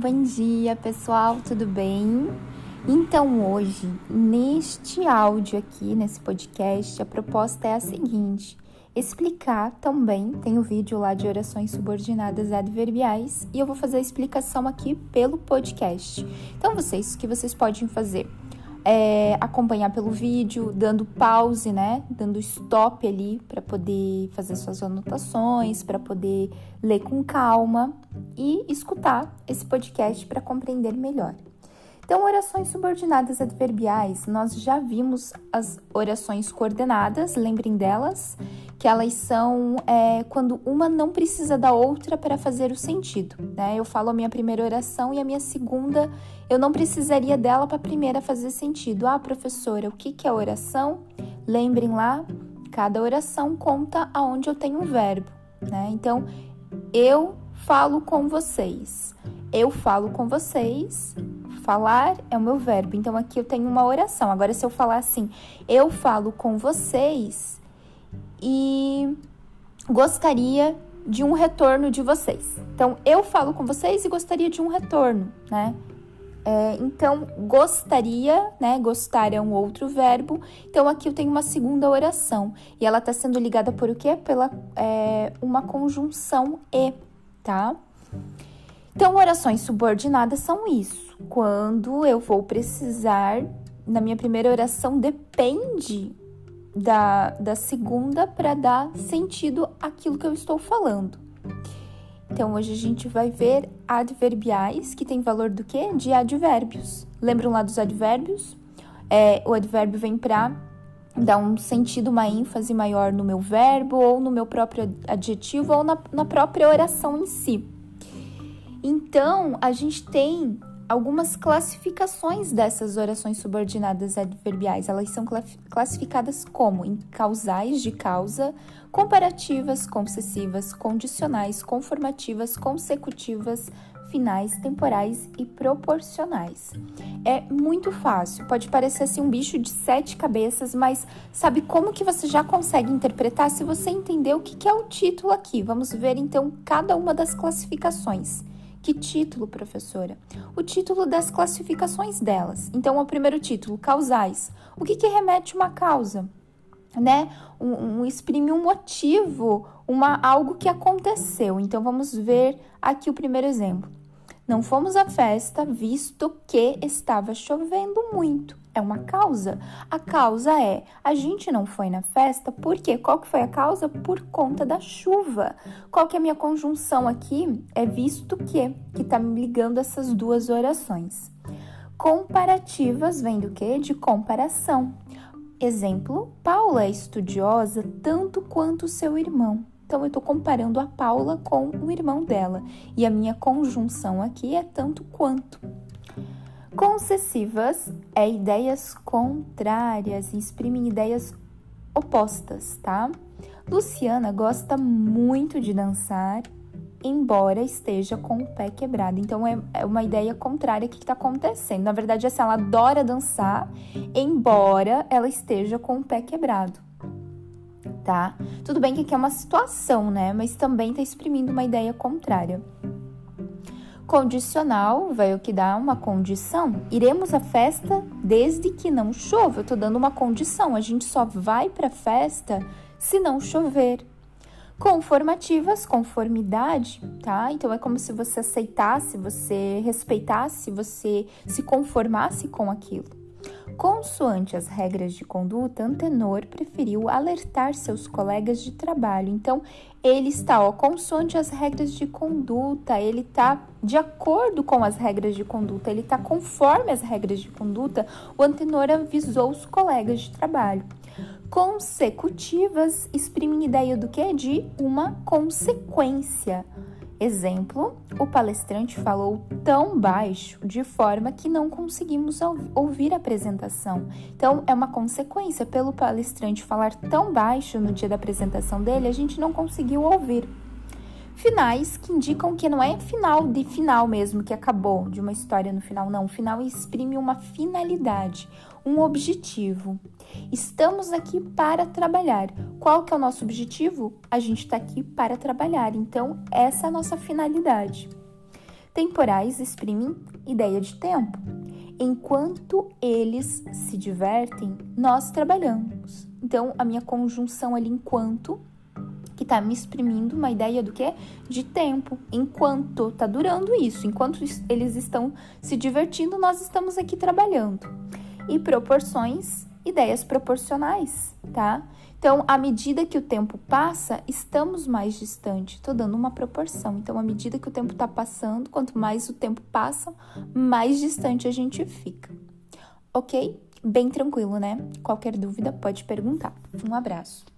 Bom dia, pessoal, tudo bem? Então, hoje, neste áudio aqui, nesse podcast, a proposta é a seguinte: explicar também, tem o um vídeo lá de orações subordinadas adverbiais, e eu vou fazer a explicação aqui pelo podcast. Então, vocês, o que vocês podem fazer? É, acompanhar pelo vídeo, dando pause, né? Dando stop ali para poder fazer suas anotações, para poder ler com calma e escutar esse podcast para compreender melhor. Então, orações subordinadas adverbiais, nós já vimos as orações coordenadas, lembrem delas, que elas são é, quando uma não precisa da outra para fazer o sentido. Né? Eu falo a minha primeira oração e a minha segunda, eu não precisaria dela para a primeira fazer sentido. Ah, professora, o que, que é oração? Lembrem lá, cada oração conta aonde eu tenho um verbo. Né? Então, eu falo com vocês. Eu falo com vocês. Falar é o meu verbo. Então aqui eu tenho uma oração. Agora, se eu falar assim, eu falo com vocês e gostaria de um retorno de vocês. Então, eu falo com vocês e gostaria de um retorno, né? É, então, gostaria, né? Gostar é um outro verbo. Então, aqui eu tenho uma segunda oração. E ela está sendo ligada por o quê? Pela é, uma conjunção e tá? Então, orações subordinadas são isso. Quando eu vou precisar, na minha primeira oração, depende da, da segunda para dar sentido àquilo que eu estou falando. Então, hoje a gente vai ver adverbiais, que tem valor do quê? De advérbios. Lembram lá dos advérbios? É, o advérbio vem para dar um sentido, uma ênfase maior no meu verbo, ou no meu próprio adjetivo, ou na, na própria oração em si. Então, a gente tem algumas classificações dessas orações subordinadas adverbiais. Elas são classificadas como em causais de causa, comparativas, concessivas, condicionais, conformativas, consecutivas, finais, temporais e proporcionais. É muito fácil, pode parecer assim um bicho de sete cabeças, mas sabe como que você já consegue interpretar se você entender o que é o título aqui? Vamos ver então cada uma das classificações. Que título, professora? O título das classificações delas. Então, o primeiro título, causais. O que, que remete uma causa? Né? Um, um exprime um motivo, uma algo que aconteceu. Então, vamos ver aqui o primeiro exemplo. Não fomos à festa visto que estava chovendo muito. É uma causa. A causa é a gente não foi na festa porque qual que foi a causa? Por conta da chuva. Qual que é a minha conjunção aqui? É visto que, que está me ligando essas duas orações. Comparativas vem do que? De comparação. Exemplo: Paula é estudiosa tanto quanto seu irmão. Então, eu estou comparando a Paula com o irmão dela. E a minha conjunção aqui é tanto quanto. Concessivas é ideias contrárias, exprimem ideias opostas, tá? Luciana gosta muito de dançar, embora esteja com o pé quebrado. Então é, é uma ideia contrária que está acontecendo. Na verdade, assim, ela adora dançar, embora ela esteja com o pé quebrado tá? Tudo bem que aqui é uma situação, né? Mas também está exprimindo uma ideia contrária. Condicional vai o que dá uma condição. Iremos à festa desde que não chova. Eu tô dando uma condição. A gente só vai para a festa se não chover. Conformativas, conformidade, tá? Então é como se você aceitasse, você respeitasse, você se conformasse com aquilo. Consoante as regras de conduta, Antenor preferiu alertar seus colegas de trabalho. Então, ele está, ó, consoante as regras de conduta, ele está de acordo com as regras de conduta, ele está conforme as regras de conduta. O Antenor avisou os colegas de trabalho. Consecutivas exprimem ideia do que? De uma consequência. Exemplo: o palestrante falou tão baixo de forma que não conseguimos ouvir a apresentação. Então, é uma consequência. Pelo palestrante falar tão baixo no dia da apresentação dele, a gente não conseguiu ouvir. Finais que indicam que não é final de final mesmo, que acabou de uma história no final, não. O final exprime uma finalidade, um objetivo. Estamos aqui para trabalhar. Qual que é o nosso objetivo? A gente está aqui para trabalhar. Então, essa é a nossa finalidade. Temporais exprimem ideia de tempo. Enquanto eles se divertem, nós trabalhamos. Então, a minha conjunção ali enquanto está me exprimindo uma ideia do que? De tempo. Enquanto está durando isso, enquanto eles estão se divertindo, nós estamos aqui trabalhando. E proporções, ideias proporcionais, tá? Então, à medida que o tempo passa, estamos mais distantes. Estou dando uma proporção. Então, à medida que o tempo está passando, quanto mais o tempo passa, mais distante a gente fica. Ok? Bem tranquilo, né? Qualquer dúvida pode perguntar. Um abraço.